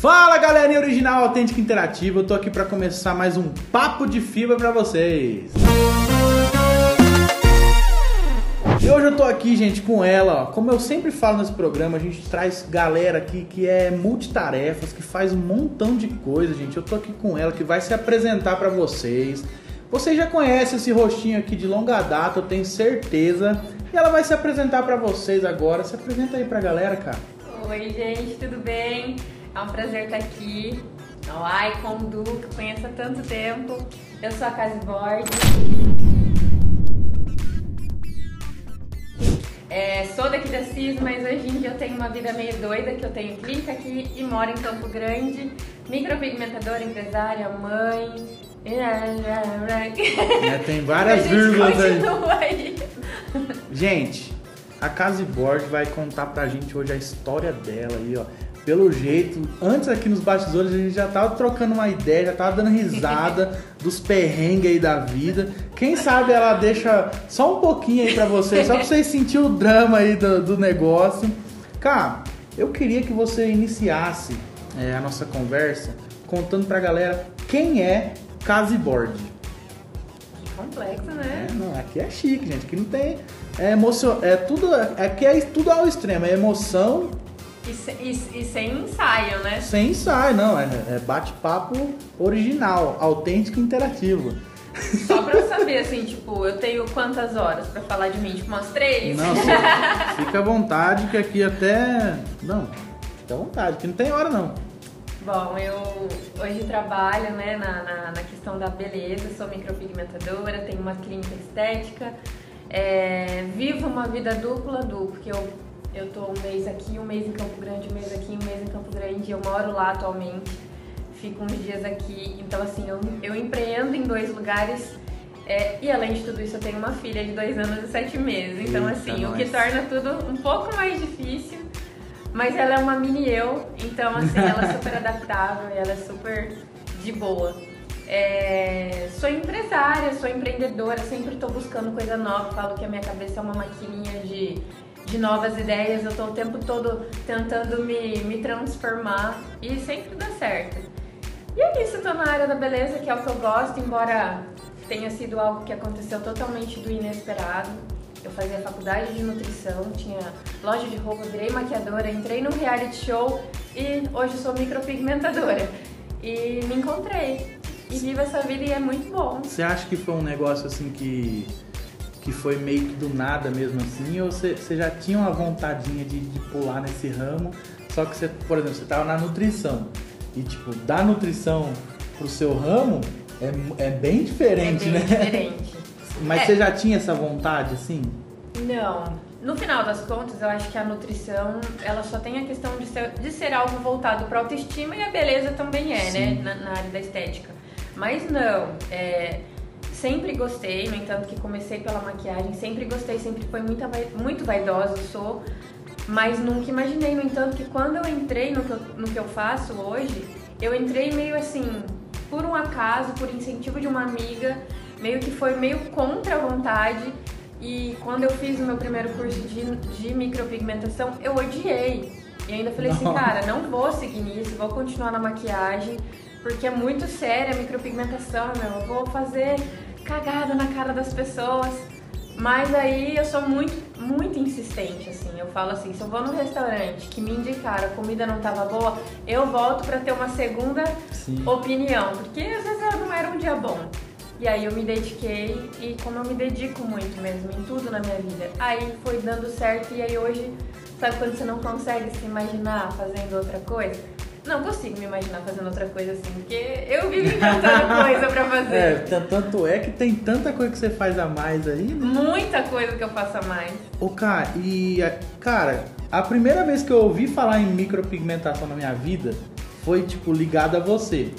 Fala galerinha original autêntica interativa, eu tô aqui para começar mais um papo de fibra para vocês. E hoje eu tô aqui, gente, com ela, ó. Como eu sempre falo nesse programa, a gente traz galera aqui que é multitarefas, que faz um montão de coisa, gente. Eu tô aqui com ela que vai se apresentar para vocês. Vocês já conhecem esse rostinho aqui de longa data, eu tenho certeza. E ela vai se apresentar para vocês agora. Se apresenta aí pra galera, cara. Oi, gente, tudo bem? É um prazer estar aqui. Ai, com o Du, que conheço há tanto tempo. Eu sou a Caseboard. É, sou daqui da CIS, mas hoje em dia eu tenho uma vida meio doida, que eu tenho clínica aqui e moro em Campo Grande. Micropigmentadora, empresária, mãe. É, tem várias vírgulas aí. aí. Gente, a Caseboard vai contar pra gente hoje a história dela aí, ó pelo jeito, antes aqui nos bastidores a gente já tava trocando uma ideia, já tava dando risada dos perrengues aí da vida. Quem sabe ela deixa só um pouquinho aí pra vocês, só pra vocês sentirem o drama aí do, do negócio. Cara, eu queria que você iniciasse é, a nossa conversa contando pra galera quem é Caseboard. Complexo, né? É, não, aqui é chique, gente. Aqui não tem. É emoção. É tudo. Aqui é tudo ao extremo. É emoção e, se, e, e, sem ensaio, né? Sem ensaio, não. É, é bate-papo original, autêntico e interativo. Só pra eu saber, assim, tipo, eu tenho quantas horas pra falar de mim? Tipo, umas três? Não, fica à vontade que aqui até. Não, fica à vontade, que não tem hora não. Bom, eu hoje trabalho né, na, na, na questão da beleza, sou micropigmentadora, tenho uma clínica estética, é, vivo uma vida dupla, dupla, porque eu eu tô um mês aqui, um mês em Campo Grande, um mês aqui, um mês em Campo Grande. Eu moro lá atualmente, fico uns dias aqui. Então, assim, eu, eu empreendo em dois lugares. É, e além de tudo isso, eu tenho uma filha de dois anos e sete meses. Então, Eita assim, nós. o que torna tudo um pouco mais difícil. Mas ela é uma mini eu, então, assim, ela é super adaptável e ela é super de boa. É, sou empresária, sou empreendedora, sempre estou buscando coisa nova. Falo que a minha cabeça é uma maquininha de de novas ideias, eu tô o tempo todo tentando me, me transformar e sempre dá certo. E é isso, tô na área da beleza, que é o que eu gosto, embora tenha sido algo que aconteceu totalmente do inesperado. Eu fazia faculdade de nutrição, tinha loja de roupa, virei maquiadora, entrei no reality show e hoje sou micropigmentadora. E me encontrei. E vivo essa vida e é muito bom. Você acha que foi um negócio assim que que foi meio que do nada mesmo assim, ou você, já tinha uma vontadinha de, de, pular nesse ramo, só que você, por exemplo, você estava na nutrição, e tipo, da nutrição pro seu ramo é, é bem diferente, é bem né? diferente. Mas é. você já tinha essa vontade, assim? Não. No final das contas, eu acho que a nutrição, ela só tem a questão de ser, de ser algo voltado para autoestima e a beleza também é, né? Sim. né? Na, na, área da estética. Mas não, é, Sempre gostei, no entanto que comecei pela maquiagem, sempre gostei, sempre foi muito, muito vaidosa, sou, mas nunca imaginei, no entanto, que quando eu entrei no que eu, no que eu faço hoje, eu entrei meio assim, por um acaso, por incentivo de uma amiga, meio que foi meio contra a vontade. E quando eu fiz o meu primeiro curso de, de micropigmentação, eu odiei. E ainda falei assim, cara, não vou seguir nisso, vou continuar na maquiagem, porque é muito séria a micropigmentação, meu. Eu vou fazer cagada na cara das pessoas. Mas aí eu sou muito, muito insistente, assim. Eu falo assim, se eu vou num restaurante que me indicaram a comida não tava boa, eu volto para ter uma segunda Sim. opinião. Porque às vezes não era um dia bom. E aí eu me dediquei e como eu me dedico muito mesmo em tudo na minha vida, aí foi dando certo e aí hoje, sabe quando você não consegue se imaginar fazendo outra coisa? Não consigo me imaginar fazendo outra coisa assim, porque eu vivo inventando coisa pra fazer. É, tanto é que tem tanta coisa que você faz a mais aí, né? Muita coisa que eu faço a mais. Ô, cara, e, cara, a primeira vez que eu ouvi falar em micropigmentação na minha vida foi, tipo, ligada a você.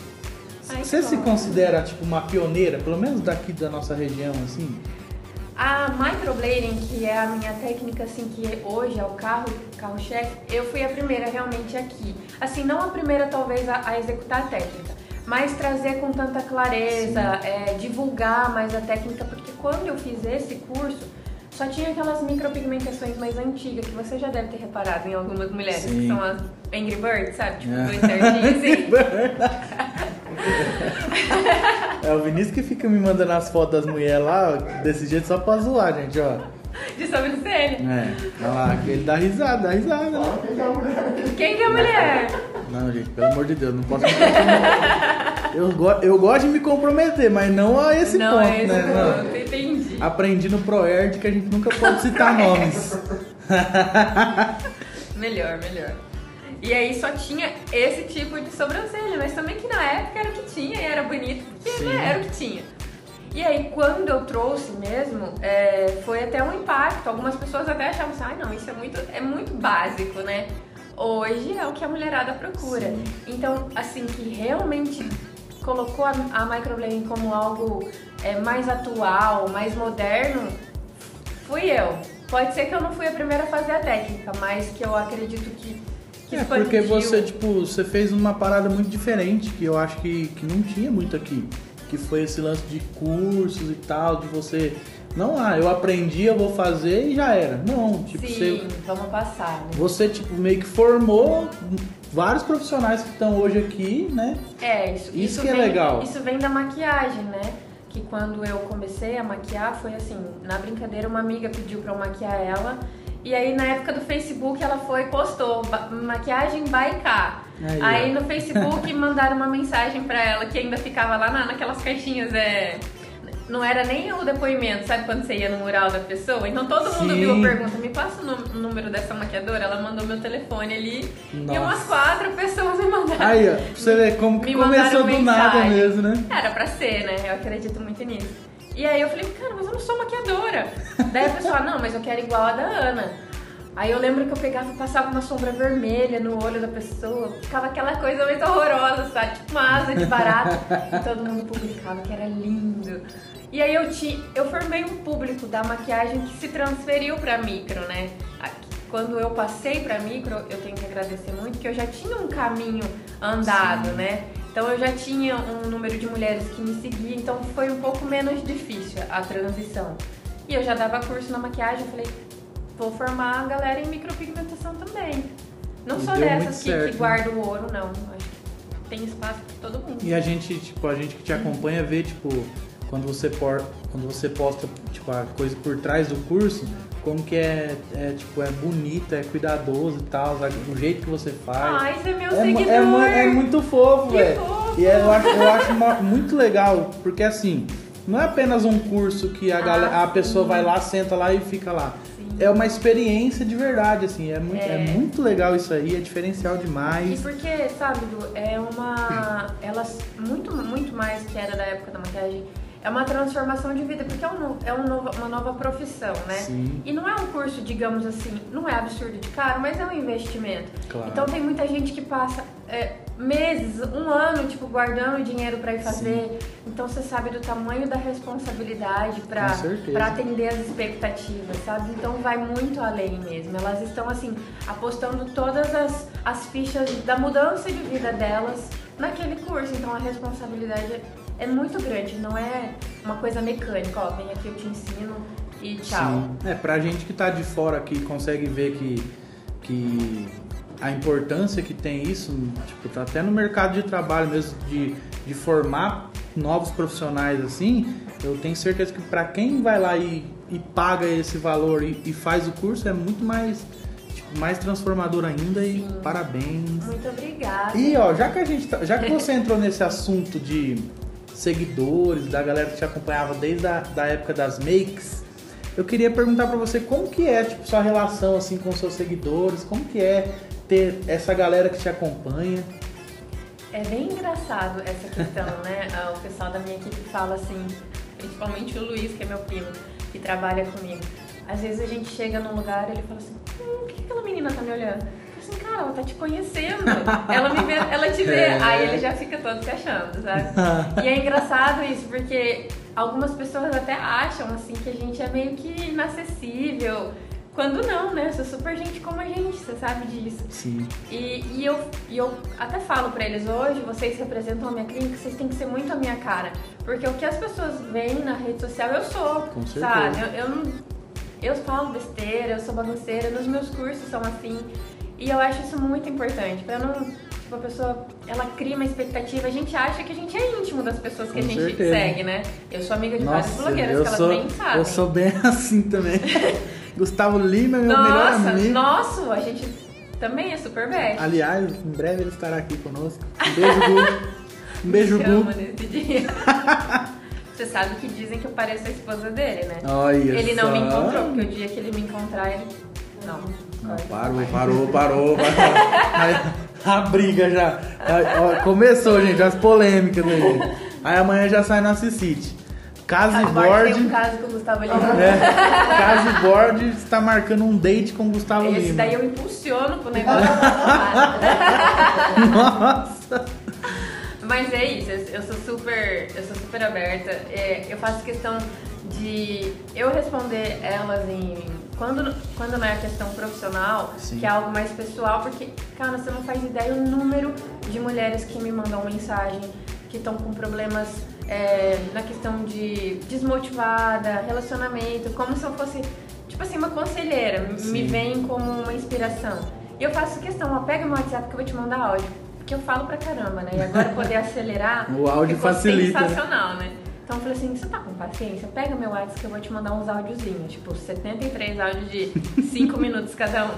Ai, você se considera, tipo, uma pioneira, pelo menos daqui da nossa região, assim? A microblading, que é a minha técnica, assim, que hoje é o carro, carro-chefe, eu fui a primeira realmente aqui. Assim, não a primeira talvez a, a executar a técnica, mas trazer com tanta clareza, é, divulgar mais a técnica, porque quando eu fiz esse curso, só tinha aquelas micropigmentações mais antigas que você já deve ter reparado em algumas mulheres, Sim. que são as Angry Birds, sabe? Tipo, é. dois certinhos assim. É o Vinícius que fica me mandando as fotos das mulheres lá, desse jeito só pra zoar, gente, ó. De sobrancelha. É, olha lá, ele dá risada, dá risada. Né? Quem que é a mulher? Não, gente, pelo amor de Deus, não posso me comprometer. Eu, go eu gosto de me comprometer, mas não a esse não ponto, é esse né? Ponto, não. entendi. Aprendi no ProErd que a gente nunca pode citar nomes. melhor, melhor. E aí só tinha esse tipo de sobrancelha, mas também que na época era o que tinha e era bonito, porque né, era o que tinha. E aí, quando eu trouxe mesmo, é, foi até um impacto. Algumas pessoas até achavam assim, ah, não, isso é muito, é muito básico, né? Hoje é o que a mulherada procura. Sim. Então, assim, que realmente colocou a, a microblading como algo é, mais atual, mais moderno, fui eu. Pode ser que eu não fui a primeira a fazer a técnica, mas que eu acredito que é, porque você, tipo, você fez uma parada muito diferente, que eu acho que, que não tinha muito aqui. Que foi esse lance de cursos e tal, de você. Não, ah, eu aprendi, eu vou fazer e já era. Não, tipo, Sim, você. vamos passar. Né? Você, tipo, meio que formou vários profissionais que estão hoje aqui, né? É, isso, isso, isso que é vem, é legal. Isso vem da maquiagem, né? Que quando eu comecei a maquiar, foi assim, na brincadeira, uma amiga pediu pra eu maquiar ela. E aí na época do Facebook ela foi e postou maquiagem K. Aí, aí no Facebook mandaram uma mensagem pra ela que ainda ficava lá na, naquelas caixinhas, é. Não era nem o depoimento, sabe quando você ia no mural da pessoa? Então todo mundo Sim. viu a pergunta, me passa o número dessa maquiadora, ela mandou meu telefone ali Nossa. e umas quatro pessoas me mandaram. Aí, ó, pra você ver como que começou do mensagem. nada mesmo, né? Era pra ser, né? Eu acredito muito nisso. E aí eu falei, cara, mas eu não sou maquiadora. Daí a pessoa, não, mas eu quero igual a da Ana. Aí eu lembro que eu pegava e passava uma sombra vermelha no olho da pessoa, ficava aquela coisa muito horrorosa, sabe? Tipo uma asa de barata. e todo mundo publicava que era lindo. E aí eu, te, eu formei um público da maquiagem que se transferiu pra micro, né? Quando eu passei pra micro, eu tenho que agradecer muito, que eu já tinha um caminho andado, Sim. né? Então eu já tinha um número de mulheres que me seguiam, então foi um pouco menos difícil a transição. E eu já dava curso na maquiagem, eu falei, vou formar a galera em micropigmentação também. Não e só dessas que, que né? guardam o ouro, não. Acho que tem espaço para todo mundo. E a gente, tipo, a gente que te acompanha vê, tipo, quando você, por, quando você posta tipo, a coisa por trás do curso, como que é, é, tipo, é bonita, é cuidadoso e tal, o jeito que você faz. Ai, você é meu é, seguidor. É, é, muito fofo, velho. E é, eu acho, eu acho uma, muito legal, porque assim, não é apenas um curso que a, ah, galera, a pessoa vai lá, senta lá e fica lá. Sim. É uma experiência de verdade, assim, é muito, é. é. muito legal isso aí, é diferencial demais. E porque, sabe, é uma. Elas, muito, muito mais que era da época da maquiagem é uma transformação de vida, porque é, um, é um novo, uma nova profissão, né? Sim. E não é um curso, digamos assim, não é absurdo de caro, mas é um investimento. Claro. Então tem muita gente que passa é, meses, um ano, tipo, guardando dinheiro para ir fazer. Sim. Então você sabe do tamanho da responsabilidade para atender as expectativas, sabe? Então vai muito além mesmo. Elas estão, assim, apostando todas as, as fichas da mudança de vida delas naquele curso. Então a responsabilidade é muito grande, não é uma coisa mecânica, ó, vem aqui eu te ensino e tchau. Sim. É, pra gente que tá de fora aqui consegue ver que, que a importância que tem isso, tipo, tá até no mercado de trabalho mesmo, de, de formar novos profissionais assim, eu tenho certeza que para quem vai lá e, e paga esse valor e, e, faz o curso é muito mais tipo, mais transformador ainda Sim. e parabéns. Muito obrigada. E ó, já que a gente tá, já que você entrou nesse assunto de seguidores, da galera que te acompanhava desde a da época das makes, eu queria perguntar para você como que é tipo, sua relação assim com seus seguidores, como que é ter essa galera que te acompanha. É bem engraçado essa questão, né? O pessoal da minha equipe fala assim, principalmente o Luiz, que é meu primo, que trabalha comigo. Às vezes a gente chega num lugar e ele fala assim, hum, por que aquela menina tá me olhando? Assim, cara, ela tá te conhecendo. ela me vê, ela te vê. É. Aí ele já fica todo se achando, sabe? e é engraçado isso, porque algumas pessoas até acham, assim, que a gente é meio que inacessível. Quando não, né? Eu sou super gente como a gente, você sabe disso. Sim. E, e, eu, e eu até falo pra eles hoje, vocês representam a minha clínica, vocês têm que ser muito a minha cara. Porque o que as pessoas veem na rede social, eu sou. Com certeza. Sabe? Eu, eu não Eu falo besteira, eu sou bagunceira, nos meus cursos são assim. E eu acho isso muito importante, pra não. Tipo, a pessoa, ela cria uma expectativa, a gente acha que a gente é íntimo das pessoas que Com a gente certeza. segue, né? Eu sou amiga de várias Nossa, blogueiras eu que elas sou, nem sabem. eu sou bem assim também. Gustavo Lima é meu melhor Nossa, amigo. nosso, a gente também é super bad. Aliás, em breve ele estará aqui conosco. Um beijo, Gu. Um beijo, Gu. nesse dia. Você sabe que dizem que eu pareço a esposa dele, né? Olha ele não só. me encontrou, porque o dia que ele me encontrar, ele. Não. Não, parou, parou, parou, parou. Aí, a briga já. Aí, ó, começou, gente, as polêmicas aí. Aí amanhã já sai na City. Casa e Agora tem um Board. caso com o Gustavo Lima. É, Casa e Board está marcando um date com o Gustavo Esse Lima. daí eu impulsiono pro negócio. Nossa! Mas é isso, eu eu sou super, eu sou super aberta. É, eu faço questão de eu responder elas em quando quando não é questão profissional, Sim. que é algo mais pessoal, porque cara, você não faz ideia o número de mulheres que me mandam mensagem que estão com problemas é, na questão de desmotivada, relacionamento, como se eu fosse tipo assim uma conselheira, me Sim. vem como uma inspiração. E eu faço questão, ó, pega meu WhatsApp que eu vou te mandar áudio. Porque eu falo pra caramba, né? E agora poder acelerar. O áudio facilita, né? sensacional, né? Então eu falei assim: você tá com paciência? Pega meu WhatsApp que eu vou te mandar uns áudiozinhos. Tipo, 73 áudios de 5 minutos cada um.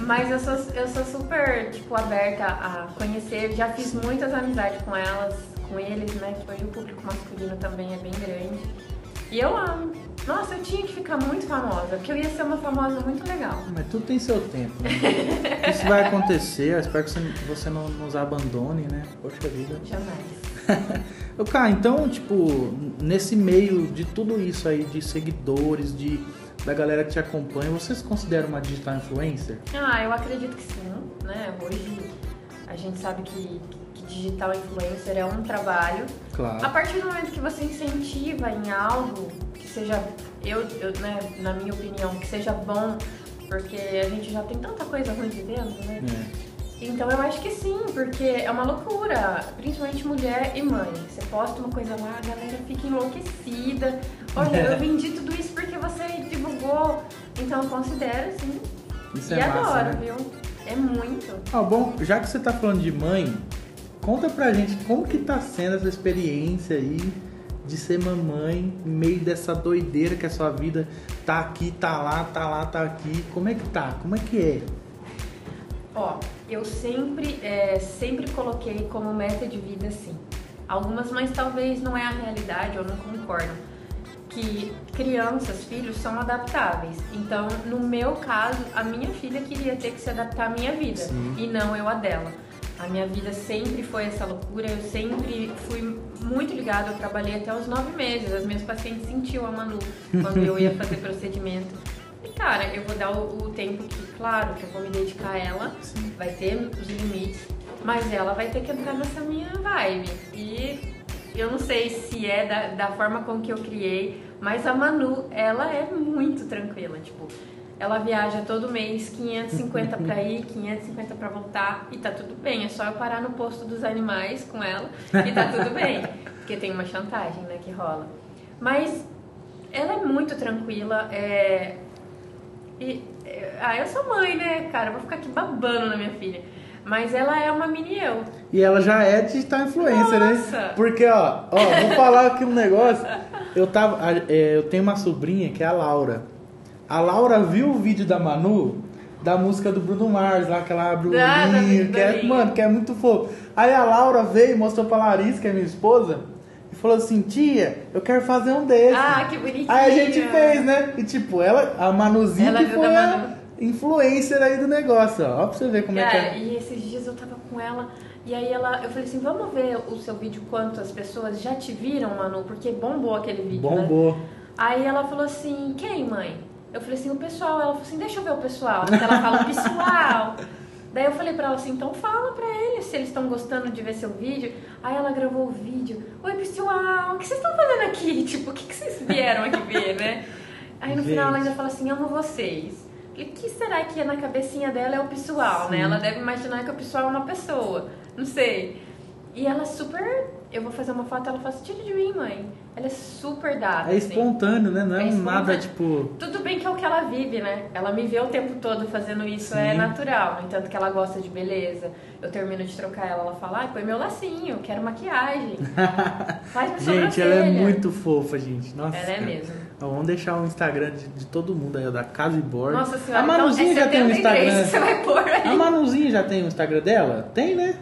Mas eu sou, eu sou super, tipo, aberta a conhecer. Já fiz muitas amizades com elas, com eles, né? Que hoje o público masculino também é bem grande. E eu amo. Nossa, eu tinha que ficar muito famosa, porque eu ia ser uma famosa muito legal. Mas tudo tem seu tempo, né? Isso vai acontecer, eu espero que você, você não nos abandone, né? Poxa vida. Jamais. Ô, Cara, então, tipo, nesse meio de tudo isso aí, de seguidores, de da galera que te acompanha, você se considera uma digital influencer? Ah, eu acredito que sim, né? Hoje a gente sabe que, que digital influencer é um trabalho. A Claro. partir do momento que você incentiva em algo que seja, eu, eu né, na minha opinião, que seja bom, porque a gente já tem tanta coisa ruim de dentro, né? É. Então eu acho que sim, porque é uma loucura, principalmente mulher e mãe. Você posta uma coisa lá, a galera fica enlouquecida. Olha, eu vendi tudo isso porque você divulgou. Então eu considero sim. Isso e é massa, adoro, né? viu? É muito. Ah, bom, já que você tá falando de mãe, conta pra gente como que tá sendo essa experiência aí de ser mamãe em meio dessa doideira que a sua vida tá aqui, tá lá, tá lá, tá aqui. Como é que tá? Como é que é? Ó, eu sempre, é, sempre coloquei como meta de vida assim. Algumas mães talvez não é a realidade ou não concordam. Que crianças, filhos são adaptáveis. Então, no meu caso, a minha filha queria ter que se adaptar à minha vida Sim. e não eu a dela. A minha vida sempre foi essa loucura, eu sempre fui muito ligada, eu trabalhei até os nove meses. As minhas pacientes sentiam a Manu quando eu ia fazer procedimento. E cara, eu vou dar o, o tempo que, claro, que eu vou me dedicar a ela, Sim. vai ter os limites, mas ela vai ter que entrar nessa minha vibe. E eu não sei se é da, da forma com que eu criei, mas a Manu, ela é muito tranquila, tipo, ela viaja todo mês 550 pra ir, 550 pra voltar e tá tudo bem, é só eu parar no posto dos animais com ela e tá tudo bem, porque tem uma chantagem, né, que rola. Mas ela é muito tranquila, é, e, é, ah, eu sou mãe, né, cara? Vou ficar aqui babando na minha filha. Mas ela é uma mini eu. E ela já é digital influencer, Nossa! né? Porque, ó, ó, vou falar aqui um negócio. Eu tava. é, eu tenho uma sobrinha que é a Laura. A Laura viu o vídeo da Manu da música do Bruno Mars, lá que ela abre o Ah, olhinho, que é, mano, que é muito fofo. Aí a Laura veio e mostrou pra Larissa, que é minha esposa, falou assim, tia, eu quero fazer um desse. Ah, que bonitinho. Aí a gente fez, né? E tipo, ela, a Manuzinha Ela que foi a Manu. influencer aí do negócio, ó. Ó pra você ver como é que Cara, é. e esses dias eu tava com ela e aí ela, eu falei assim, vamos ver o seu vídeo quantas pessoas já te viram, Manu, porque bombou aquele vídeo, né? Bombou. Aí ela falou assim, quem, mãe? Eu falei assim, o pessoal. Ela falou assim, deixa eu ver o pessoal. Porque ela fala, pessoal. Daí eu falei pra ela assim, então fala pra eles se eles estão gostando de ver seu vídeo. Aí ela gravou o vídeo. Oi, pessoal, o que vocês estão fazendo aqui? Tipo, o que, que vocês vieram aqui ver, né? Aí no final ela Gente. ainda fala assim, amo vocês. O que será que é na cabecinha dela é o pessoal, né? Ela deve imaginar que o pessoal é uma pessoa. Não sei. E ela é super. Eu vou fazer uma foto, ela fala assim, tira de mim, mãe. Ela é super dada. É assim. espontâneo, né? Não é, É um nada tipo. Tudo bem que é o que ela vive, né? Ela me vê o tempo todo fazendo isso, é Sim. natural. No entanto que ela gosta de beleza. Eu termino de trocar ela, ela fala, ai, põe meu lacinho, quero maquiagem. Faz minha Gente, ela é sobrancelha." muito fofa, gente. Nossa. Ela é mesmo. Vamos deixar o Instagram de, de todo mundo aí, da Casa e Bordo. Nossa senhora, A Manuzinha então é já tem um 73 Instagram. que você vai pôr aí. A Manuzinha já tem o Instagram dela? Tem, né?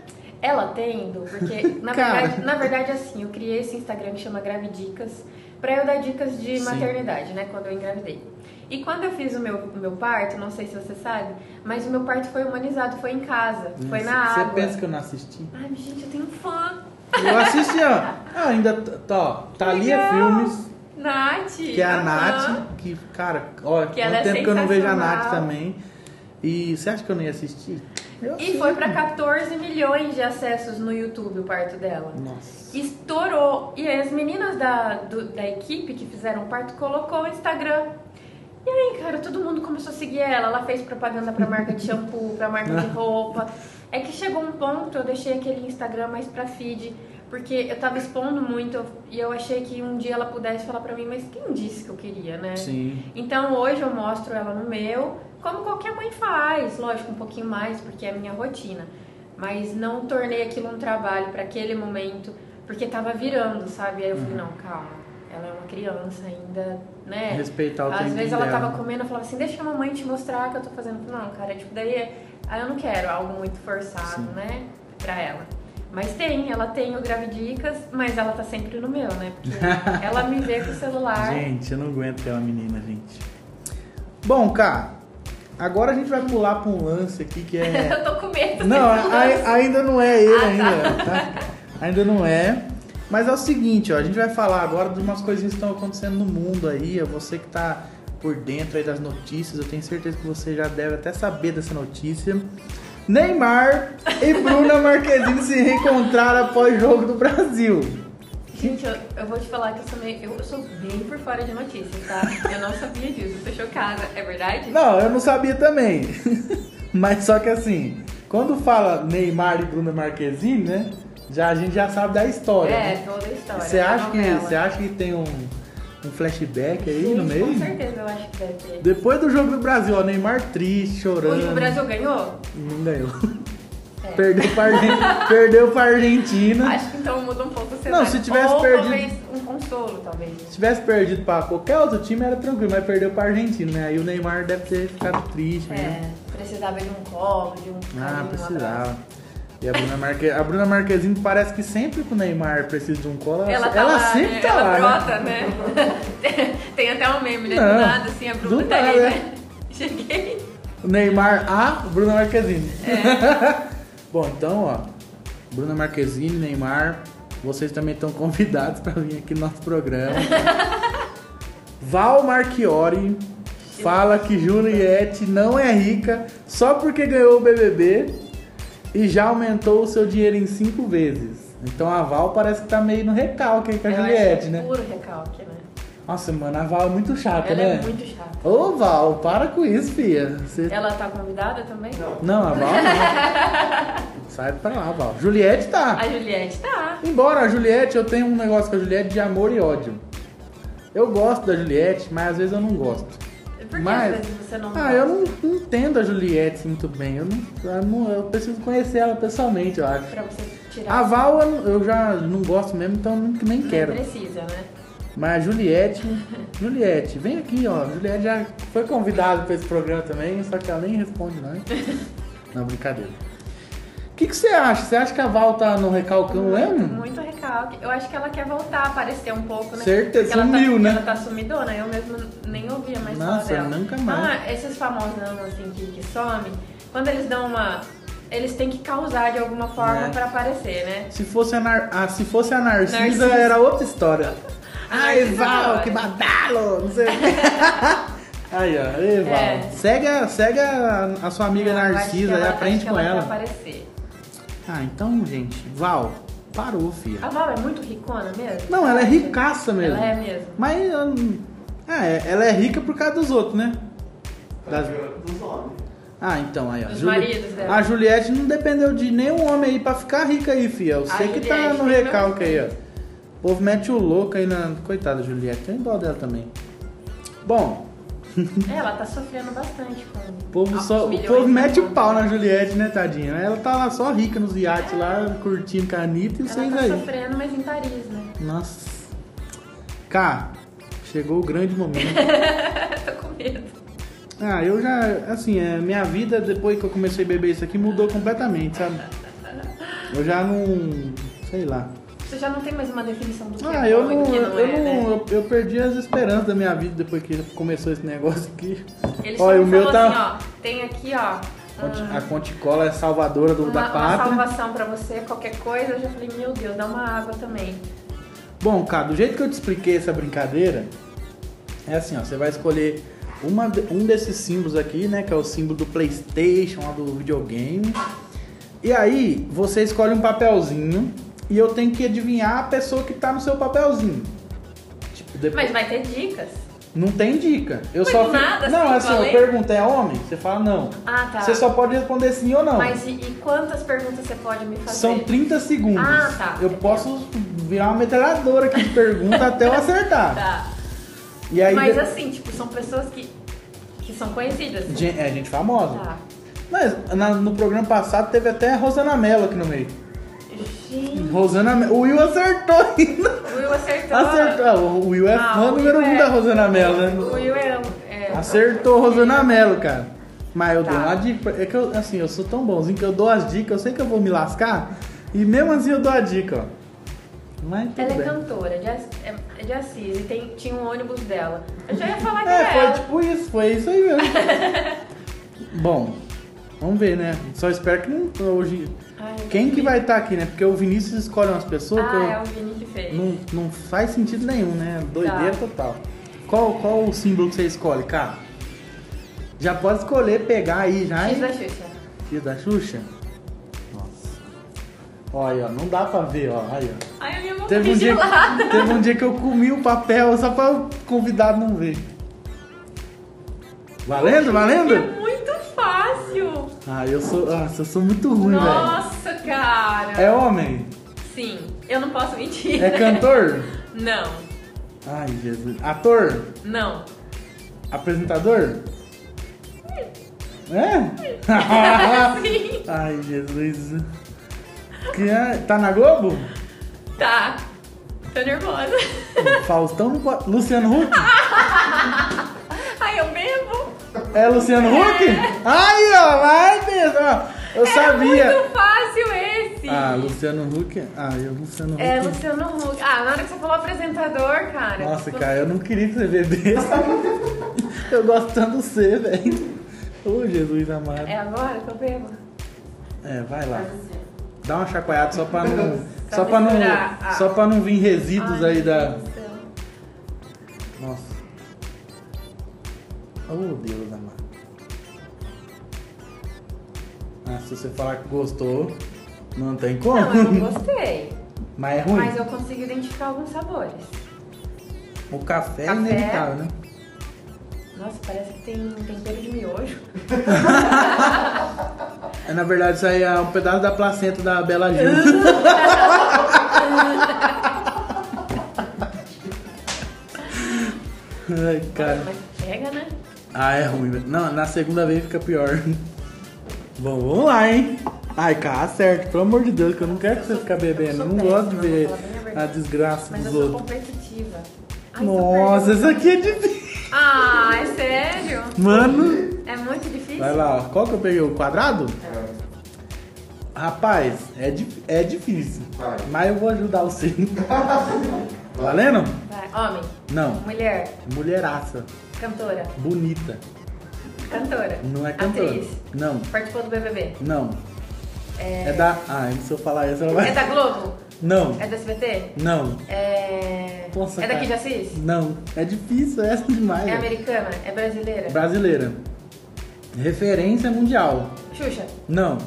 Ela tendo, porque na verdade, na verdade assim, eu criei esse Instagram que chama Gravidicas pra eu dar dicas de Sim. maternidade, né, quando eu engravidei. E quando eu fiz o meu, o meu parto, não sei se você sabe, mas o meu parto foi humanizado, foi em casa, foi na Você água. pensa que eu não assisti? Ai, gente, eu tenho fã. Eu assisti, ó. Ah, ainda tá, ó, Thalia Legal. Filmes, Nath. que é a aham. Nath, que, cara, ó, Que ela é tempo que eu não vejo a Nath também. E você acha que eu não ia assistir? Eu E foi pra 14 milhões de acessos no YouTube o parto dela. Nossa. Estourou. E as meninas da, do- da equipe que fizeram o parto colocou o Instagram. E aí, cara, todo mundo começou a seguir ela. Ela fez propaganda pra marca de shampoo, pra marca de roupa. É que chegou um ponto, eu deixei aquele Instagram mais pra feed, porque eu tava expondo muito e eu achei que um dia ela pudesse falar pra mim, mas quem disse que eu queria, né? Sim. Então hoje eu mostro ela no meu, como qualquer mãe faz, lógico, um pouquinho mais, porque é a minha rotina. Mas não tornei aquilo um trabalho para aquele momento, porque tava virando, sabe? Aí eu Uhum. falei, não, calma, ela é uma criança ainda, né? Respeitar o Às vezes ela dela. tava comendo, eu falava assim, deixa a mamãe te mostrar que eu tô fazendo. Não, cara, tipo, daí aí eu não quero algo muito forçado, Sim. né? Pra ela. Mas tem, ela tem o Gravidicas, mas ela tá sempre no meu, né? Porque ela me vê com o celular. Gente, eu não aguento aquela menina, gente. Bom, cara, agora a gente vai pular pra um lance aqui que é. eu tô com medo. Não, ai- lance. ainda não é ele, Ah, ainda, tá? Ainda não é. Mas é o seguinte, ó, a gente vai falar agora de umas coisinhas que estão acontecendo no mundo aí. ó, Você que tá por dentro aí das notícias, eu tenho certeza que você já deve até saber dessa notícia. Neymar e Bruna Marquezine se reencontraram após jogo do Brasil. Gente, eu, eu vou te falar que eu sou, meio, eu sou bem por fora de notícias, tá? Eu não sabia disso, tô chocada. É verdade? Não, eu não sabia também. Mas só que assim, quando fala Neymar e Bruna Marquezine, né? Já, a gente já sabe da história. É, né? toda a história. Você acha, que, você acha que tem um, um flashback aí Gente, no meio? Com certeza eu acho que deve ter. Depois do jogo do Brasil, ó, Neymar triste, chorando. Hoje o Brasil ganhou? Não ganhou. É. Perdeu, Argen- perdeu pra Argentina. Acho que então muda um pouco o cenário. se tivesse Ou perdido- talvez um consolo, talvez. Se tivesse perdido pra qualquer outro time, era tranquilo, mas perdeu pra Argentina, né? Aí o Neymar deve ter ficado triste, né? É, precisava de um colo, de um Ah, precisava. E a Bruna, Marque... a Bruna Marquezine parece que sempre que o Neymar precisa de um colo, ela, Ela tá ela lá, sempre né? tá ela lá. brota, né? né? Tem até um meme, né? Não, Do nada, assim, a Bruna tá aí, nada, né? Cheguei. O Neymar A, Bruna Marquezine. É. Bom, então, ó, Bruna Marquezine, Neymar, vocês também estão convidados para vir aqui no nosso programa. Val Marchiori fala que Juliette não é rica só porque ganhou o BBB e já aumentou o seu dinheiro em cinco vezes. Então a Val parece que tá meio no recalque aí com a Eu acho Juliette, que é né? puro recalque, né? Nossa, mano, a Val é muito chata, Ela né? é muito chata. Ô, Val, para com isso, filha. Você Ela tá convidada também? Não, a Val não. Sai pra lá, Val. Juliette tá. A Juliette tá. Embora a Juliette, eu tenho um negócio com a Juliette de amor e ódio. Eu gosto da Juliette, mas às vezes eu não gosto. Por que Mas- às vezes você não Ah, eu não, não entendo a Juliette muito bem. Eu, não, eu, não- eu preciso conhecer ela pessoalmente, eu acho. Pra você tirar. A Val eu, não- eu já não gosto mesmo, então nem, nem Não quero. precisa, né? Mas a Juliette, Juliette, vem aqui, ó. Juliette já foi convidada para esse programa também, só que ela nem responde, não. Não, brincadeira. O que, que você acha? Você acha que a Val tá no recalcão muito, mesmo? muito recalque. Eu acho que ela quer voltar a aparecer um pouco, né? Certeza, ela sumiu, tá, né? Ela tá sumidona, eu mesmo nem ouvia mais Nossa, falar dela. nunca mais. Ah, esses famosos assim que, que somem, quando eles dão uma. Eles têm que causar de alguma forma É. pra aparecer, né? Se fosse a, Nar... ah, se fosse a Narcisa, Narcisa. era outra história. Ai, Val, não, que é. badalo! Não sei. Aí, ó. Aí, Val. É. Segue, a, segue a, a sua amiga que Narcisa e aprende com ela. ela. Quer aparecer. Ah, então, gente, Val, parou, filha. A Val é muito ricona mesmo? Não, ela é ricaça mesmo. Ela é mesmo. Mas é, ela é rica por causa dos outros, né? Das- Dos homens. Ah, então aí, ó. Dos Juli- maridos dela. A Juliette não dependeu de nenhum homem aí pra ficar rica aí, fia. Você que tá Juliette no nem recalque aí, não- ó. O povo mete o louco aí na. Coitada da Juliette, tem dó dela também. Bom, É, ela tá sofrendo bastante com o povo, só, o povo mete o pau na Juliette, né, tadinha? Ela tá lá só rica nos iates lá, curtindo com a Anitta e Ela vocês tá aí. sofrendo, mas em Paris, né? Nossa. Cá, chegou o grande momento. Tô com medo. Ah, eu já, assim, é, minha vida depois que eu comecei a beber isso aqui mudou completamente, sabe? Eu já não. sei lá. Você já não tem mais uma definição do que Ah, é eu não. que não eu, é, não né? eu, eu perdi as esperanças da minha vida depois que começou esse negócio aqui. Ele Olha, o me meu tá- assim, ó, tem aqui, ó, um- A Conticola é salvadora do, uma, da uma pátria. salvação pra você, qualquer coisa. Eu já falei, meu Deus, dá uma água também. Bom, cara, do jeito que eu te expliquei essa brincadeira, é assim, ó, você vai escolher uma, um desses símbolos aqui, né, que é o símbolo do Playstation, lá do videogame. E aí, você escolhe um papelzinho e eu tenho que adivinhar a pessoa que tá no seu papelzinho. Tipo, depois... Mas vai ter dicas. Não tem dica. Eu Mas só do fico- nada, Não, assim, assim, eu pergunto, é homem? Você fala não. Ah, tá. Você só pode responder sim ou não. Mas e, e quantas perguntas você pode me fazer? São 30 segundos. Ah, tá. Eu posso virar uma metralhadora aqui de pergunta até eu acertar. Tá. E aí, Mas assim, tipo, são pessoas que, que são conhecidas. Gen- é gente famosa. Tá. Mas na- no programa passado teve até a Rosana Mello aqui no meio. Gente, Rosana. O Will acertou ainda. o Will acertou. Acertou. Ah, O Will é Ah, fã o número um é- da Rosana Mello, O né? Will é... é Acertou Rosana Mello, cara. Mas eu Tá. dou uma dica. É que eu, assim, eu sou tão bonzinho que eu dou as dicas, eu sei que eu vou me lascar. E mesmo assim eu dou a dica, ó. Mas Ela é cantora, de, Ass- é- é de Assis, e tem, tinha um ônibus dela. Eu já ia falar que É, era foi ela. tipo isso, foi isso aí mesmo. Bom, vamos ver, né? Só espero que não hoje. Ai, Quem que vai estar aqui, né? Porque o Vinícius escolhe umas pessoas que Ah, eu- é o Vini que fez. não, não faz sentido nenhum, né? Doideira Tá. total. Qual, qual o símbolo que você escolhe, cara? Já pode escolher, pegar aí já. X hein? da Xuxa. X da Xuxa? Nossa. Olha, não dá pra ver, ó. Aí, ó. Ai, a minha mão Teve tá um, dia, gelada. teve um dia que eu comi o papel só pra o convidado não ver. Valendo, valendo? Ah, eu sou, nossa, eu sou muito ruim, velho. Nossa, cara. É homem? Sim, eu não posso mentir. É cantor? Não, Ai, Jesus. Ator? não. Apresentador? É? Sim, Ai, Jesus. Que é- Tá na Globo? tá. Tô nervosa. Faustão não pode. Luciano Huck? É Luciano Huck? Aí, ó, vai mesmo. Eu sabia. É muito fácil esse. Ah, Luciano Huck. Ah, eu, Luciano Huck. É, Luciano Huck. Ah, na hora que você falou apresentador, cara. Nossa, você- cara, eu não queria que você bebesse. eu gosto tanto de você, velho. Ô, Jesus amado. É agora que eu bebo? É, vai lá. Dá uma chacoalhada só pra não. Só, pra não. Ah. só pra não vir resíduos Ai, aí da. Nossa. Oh, Deus amado. Ah, se você falar que gostou, não tem como. Não, eu não gostei. Mas é ruim. Mas eu consigo identificar alguns sabores. O café, é Café. inevitável, né? Nossa, parece que tem um tempero de miojo. É, na verdade, isso aí é um pedaço da placenta da Bela Gil. Ai, cara. Mas pega, né? Ah, é ruim. Não, na segunda vez fica pior. Bom, vamos lá, hein? Ai, cara, certo. Pelo amor de Deus, que eu não quero que você fique bebendo. Eu não gosto de ver a desgraça Mas eu dos sou outros. competitiva. Ai, Nossa, tô isso aqui é difícil. Ah, é sério? Mano, É muito difícil? vai lá, ó. Qual que eu peguei? O quadrado? Rapaz, é, dif- é difícil. Vai. Mas eu vou ajudar você. Valendo? Vai. Homem, Não. mulher, Mulheraça. Cantora, Bonita. cantora. Não é cantora. Atriz. Não. Participou do BBB. Não. É, É da. Ah, se eu falar isso, ela vai. é da Globo? Não. É do SBT? Não. É. Nossa, é daqui de. Assis? Não. É difícil essa demais. É americana? É brasileira? Brasileira. Referência mundial. Xuxa? Não.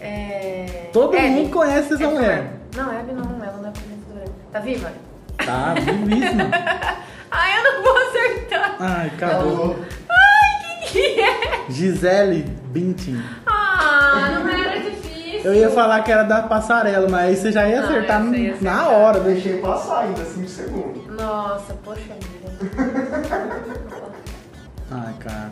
É. Todo Hebe? mundo conhece essa Hebe mulher. Não, Hebe não, ela não é apresentadora. Tá viva? Tá, vivíssima. Ai, eu não vou acertar. Ai, acabou. Ai, que que é? Gisele Bündchen. Ah, não era difícil. Eu ia falar que era da passarela, mas aí você já ia Não, acertar essa ia na acertar. hora. né? Deixei passar ainda 5 segundos. Nossa, poxa vida. Ai, cara.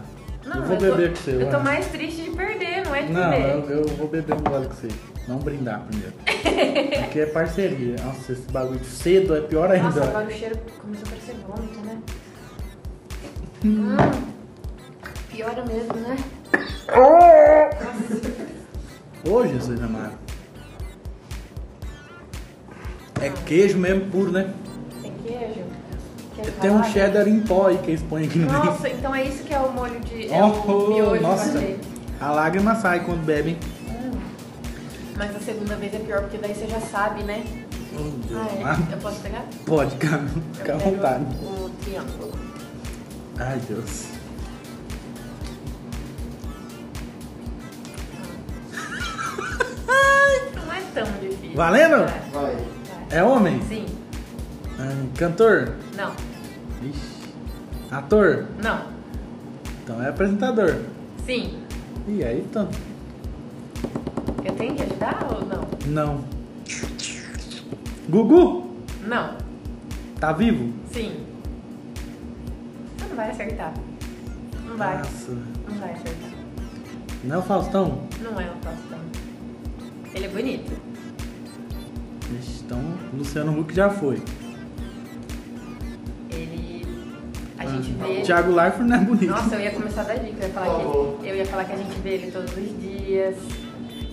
Não, eu vou tô- beber com você. Eu tô mais triste de perder, não é de Não, beber. eu, eu vou beber um gole com você. Vamos brindar primeiro. Aqui é parceria. Nossa, esse bagulho cedo é pior ainda. Nossa, agora o cheiro começou a parecer vômito, né? Hum. Piora mesmo, né? Ô, Jesus amado. É queijo mesmo puro, né? Tem um cheddar em pó aí que eles põem aqui no meio. Nossa, então é isso que é o molho de. É Oh, o miojo nossa. A lágrima sai quando bebem. Mas a segunda vez é pior, porque daí você já sabe, né? Oh, Deus Ah, é? Eu posso pegar? Pode, cara. Eu Fica à vontade. O triângulo. Ai, Deus. Não é tão difícil. Valendo? Vai, Vai. vai. É homem? Sim. Ah, cantor? Não. Ator? Não. Então é apresentador. Sim. E aí, então? Eu tenho que ajudar ou não? Não. Gugu? Não. Tá vivo? Sim. Você não vai acertar. Não vai. Nossa. Não vai acertar. Não é o Faustão? Não é o Faustão. Ele é bonito. Então Luciano Huck já foi. Gente vê. ele- Thiago Leifert não é bonito. Nossa, eu ia começar a dar dica. Eu ia falar, favor. que, eu ia falar que a gente vê ele todos os dias.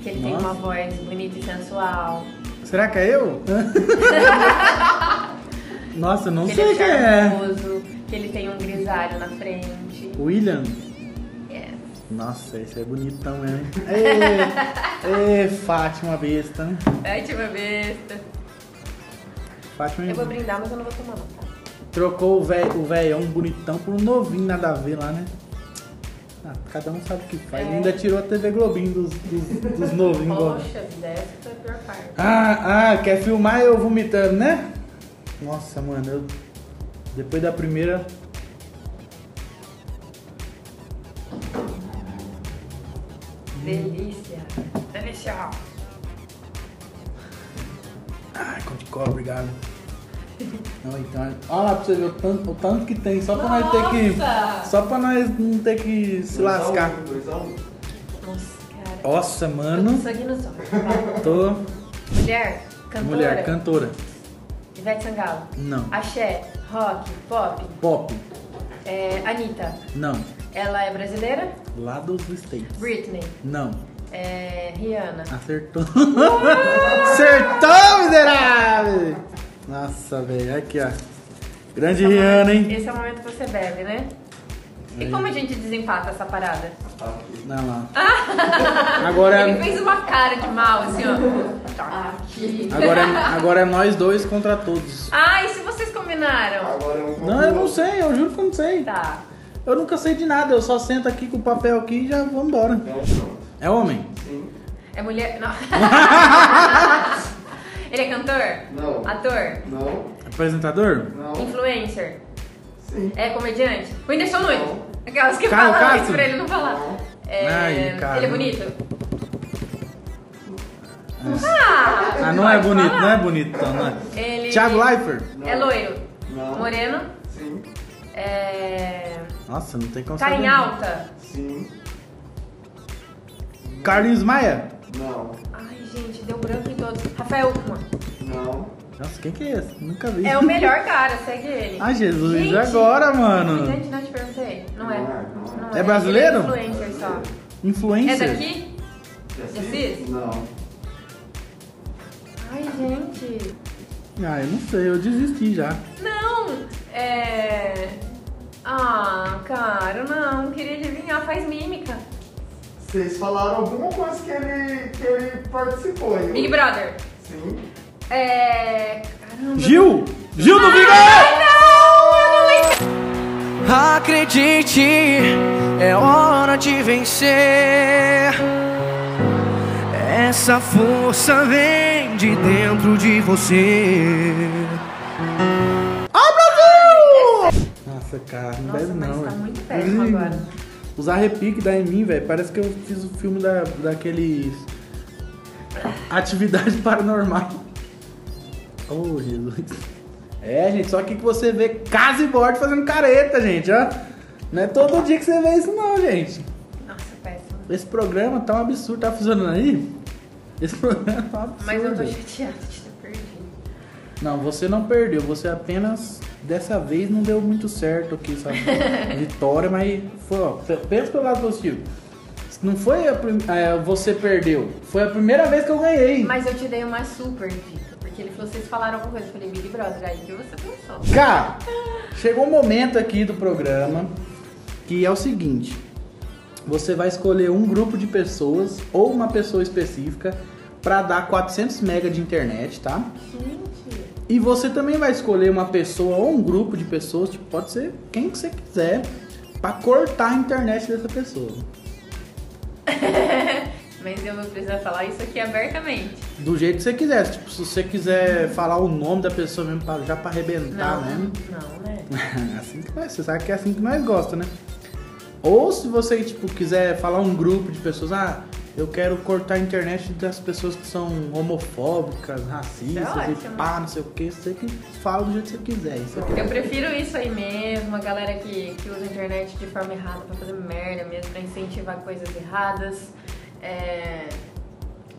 Que ele tem Nossa. uma voz bonita e sensual. Será que é eu? Nossa, eu não que sei ele quem é é. charmoso. Que ele tem um grisalho na frente. William? Yes. Nossa, esse é bonitão mesmo. Ê, ê, Fátima besta. né? Ai, tima besta. Fátima Eu vou brindar, mas eu não vou tomar, não? Trocou o velho o velhão bonitão por um novinho, nada a ver lá, né? Ah, cada um sabe o que faz. É. Ainda tirou a TV Globinho dos, dos, dos novinhos. Poxa vida, essa foi a pior parte. Ah, ah, quer filmar eu vomitando, né? Nossa, mano, eu. Depois da primeira. Delícia. Delícia. Ai, com de cobre, obrigado. Não, então. Olha lá pra você ver o tanto, o tanto que tem, só pra nós ter que. Nossa! Só pra nós não ter que se lascar. 2x1. Nossa, cara. Nossa, mano. Tô. Mulher, cantora. Mulher, cantora. Ivete Sangalo. Não. Axé, rock, pop. Pop. É, Anitta. Não. Ela é brasileira? Lá dos States. Britney. Não. É, Rihanna. Acertou. Acertou, miserável! Nossa, velho. Aqui, ó. Grande Esse é Rihanna, momento- hein? Esse é o momento que você bebe, né? E Aí. como a gente desempata essa parada? Aqui. Não, lá. Agora Ele é, fez uma cara de mal, assim, ó. Tá aqui. agora, é, agora é nós dois contra todos. Ah, e se vocês combinaram? Agora é um Não, eu não sei, eu juro que eu não sei. Tá. Eu nunca sei de nada, eu só sento aqui com o papel aqui e já vou embora. Pronto. É homem? Sim. É mulher. Não. Ele é cantor? Não. Ator? Não. Apresentador? Não. Influencer? Sim. É comediante? O Whindersson Nunes? Aquelas que Caio falam isso Castro? pra ele não falar. Não. É, Ai, cara. ele é bonito? Ah, Ah, não é bonito, não é bonito, então, não é? Ele Thiago Leifert? Não. é loiro. Não. Moreno. Sim. É... Nossa, não tem como Tá em saber. alta. Sim. Carlinhos Maia? Não. Ai, gente, deu branco em todos. Rafael Uckman. Não. Nossa, quem que é esse? Nunca vi. É o melhor cara, segue ele. Ai, Jesus, Gente, agora, mano. Gente, não te perguntei. Não é. Não é, não é. É brasileiro? Ele é influencer só. Influencer? É daqui? Assis? Não. Ai, gente. Ah, eu não sei, eu desisti já. Não, é... Ah, cara, não. Queria adivinhar. Faz mímica. Vocês falaram alguma coisa que ele, que ele participou, hein? Big Brother. Sim. É... Caramba. Gil! Gil do Vigor! Ai, não! Eu não lembro. Acredite, é hora de vencer. Essa força vem de dentro de você. Nossa, cara, não Nossa, mas não. tá velho. muito péssimo agora. Os arrepios que dá em mim, velho, parece que eu fiz o filme da, daqueles. Atividade paranormal. Oh, Jesus. É, gente, só aqui que você vê casa e borde fazendo careta, gente, ó. Não é todo dia que você vê isso, não, gente. Nossa, péssimo. Esse programa tá um absurdo. Tá funcionando aí? Esse programa tá um absurdo. Mas eu tô chateada de ter perdido. Não, você não perdeu. Você apenas, dessa vez, não deu muito certo aqui, sabe? Vitória, mas foi, ó. Pensa pelo lado positivo. Não foi a prim- é, você perdeu. Foi a primeira vez que eu ganhei. Mas eu te dei uma super dica. Porque ele falou, vocês falaram alguma coisa. Eu falei, Big Brother, aí que você pensou. Cara, chegou um momento aqui do programa que é o seguinte: você vai escolher um grupo de pessoas ou uma pessoa específica pra dar 400 mega de internet, tá? Gente. E você também vai escolher uma pessoa ou um grupo de pessoas, tipo, pode ser quem que você quiser, pra cortar a internet dessa pessoa. Mas eu vou precisar falar isso aqui abertamente. Do jeito que você quiser. Tipo, se você quiser falar o nome da pessoa mesmo, pra- já pra arrebentar Não, mesmo. não, né? assim que vai, você sabe que é assim que nós gosta, né? Ou se você, tipo, quiser falar um grupo de pessoas, ah, eu quero cortar a internet das pessoas que são homofóbicas, racistas é e pá, não sei o que, você que fala do jeito que você quiser. Isso aqui. Eu prefiro isso aí mesmo, a galera que, que usa a internet de forma errada pra fazer merda mesmo, pra incentivar coisas erradas. É,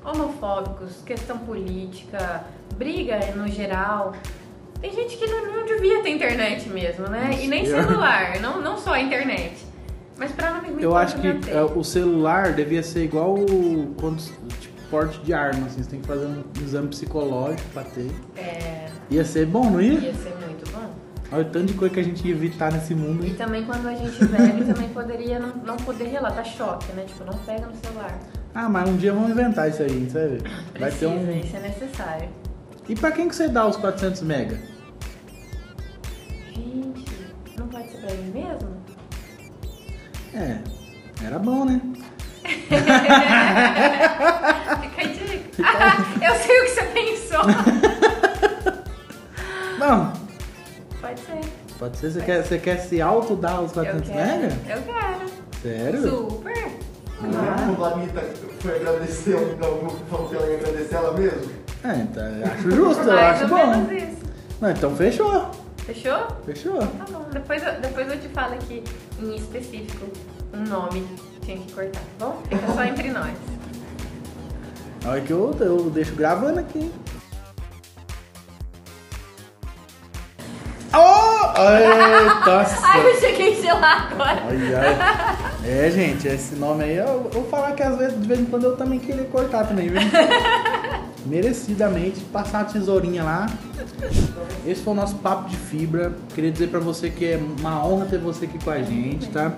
homofóbicos, questão política, briga no geral. Tem gente que não, não devia ter internet mesmo, né? E nem Nossa, celular, não, não só a internet. Mas pra não me me Eu acho que é, o celular devia ser igual o, quando, tipo, porte de arma, assim, você tem que fazer um exame psicológico pra ter. É, Ia ser bom, não ia? ia ser muito bom. Olha o tanto de coisa que a gente ia evitar nesse mundo. E também quando a gente velho também poderia não, não poder relatar choque, né? Tipo, não pega no celular. Ah, mas um dia vamos inventar isso aí, você vai ver. Vai ter Precisa, um... isso é necessário. E pra quem que você dá os 400 mega? Gente, não pode ser pra mim mesmo? É, era bom, né? Fica a dica. Ah, eu sei o que você pensou. Não, Pode ser. pode ser. Você quer, você quer se auto dar os Eu 400 quero. mega? Eu quero. Sério? Super. Ah, Quando a Anitta foi agradecer, o grupo falou que ela ia agradecer ela mesmo. É, então, eu acho justo, eu Mais acho ou bom. menos isso. Não, então fechou. Fechou? Fechou. Tá bom. Depois eu, depois eu te falo aqui em específico um nome que tinha que cortar, tá bom? Fica só entre nós. Olha que eu, eu deixo gravando aqui. Eita! Ai, eu cheguei, sei lá, agora. Olha, é, gente, esse nome aí, eu, vou falar que às vezes, de vez em quando, eu também queria cortar também, viu? Merecidamente, passar uma tesourinha lá. Esse foi o nosso papo de fibra. Queria dizer pra você que é uma honra ter você aqui com a gente, tá?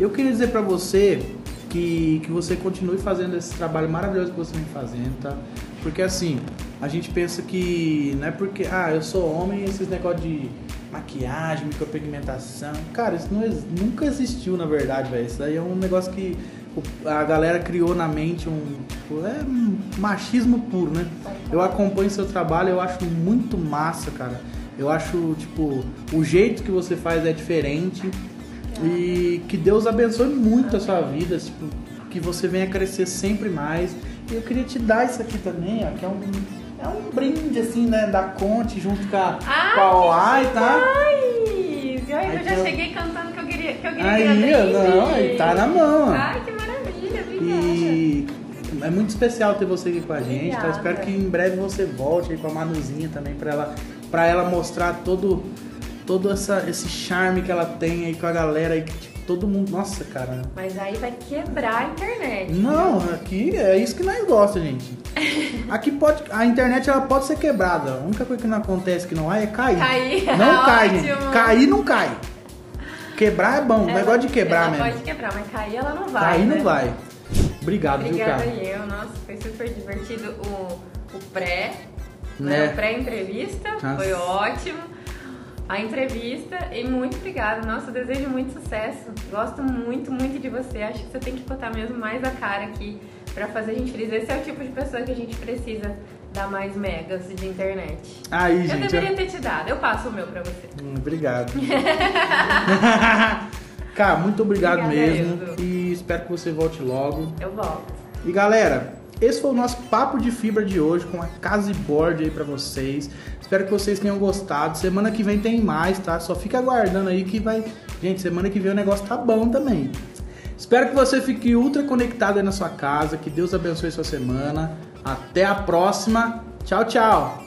Eu queria dizer pra você que, que você continue fazendo esse trabalho maravilhoso que você vem fazendo, tá? Porque assim, a gente pensa que não é porque, ah, eu sou homem, esses negócios de maquiagem, micropigmentação. Cara, isso não nunca existiu na verdade, velho. Isso daí é um negócio que a galera criou na mente, um, tipo, é machismo puro, né? Eu acompanho seu trabalho, eu acho muito massa, cara. Eu acho, tipo, o jeito que você faz é diferente. E que Deus abençoe muito a sua vida, tipo, que você venha crescer sempre mais. E eu queria te dar isso aqui também, ó, que é um, é um brinde, assim, né, da Conte junto com a, Ai, com a OAI, que tá? Aí eu já cheguei cantando que eu queria que eu queria Aí, brinde. não, aí tá na mão. Ai, que maravilha, obrigada. E é muito especial ter você aqui com a gente, tá? Obrigada. Espero que em breve você volte aí com a Manuzinha também pra ela, pra ela mostrar todo, todo essa, esse charme que ela tem aí com a galera aí, que tipo, todo mundo. Nossa, cara. Mas aí vai quebrar a internet. Não, aqui é isso que nós gostamos, gente. Aqui pode. A internet ela pode ser quebrada. A única coisa que não acontece que não há é cair. Cair, Não cai, gente. Cair não cai. Quebrar é bom. Ela- negócio de quebrar mesmo. pode quebrar, mas cair ela não vai. Cair né? não vai. Obrigado, viu, Obrigada cara? eu, nossa, foi super divertido o, o pré, Né? né? O pré-entrevista, foi ótimo. A entrevista e muito obrigada. Nossa, eu desejo muito sucesso. Gosto muito, muito de você. Acho que você tem que botar mesmo mais a cara aqui pra fazer a gente feliz. Esse é o tipo de pessoa que a gente precisa dar mais megas de internet. Aí, eu gente. deveria ter te dado. Eu passo o meu pra você. Hum, obrigado. Cara, muito obrigado Obrigada, mesmo. Enzo. E espero que você volte logo. Eu volto. E galera, esse foi o nosso papo de fibra de hoje com a Casa e Board aí pra vocês. Espero que vocês tenham gostado. Semana que vem tem mais, tá? Só fica aguardando aí que vai. Gente, semana que vem o negócio tá bom também. Espero que você fique ultra conectado aí na sua casa. Que Deus abençoe sua semana. Até a próxima. Tchau, tchau.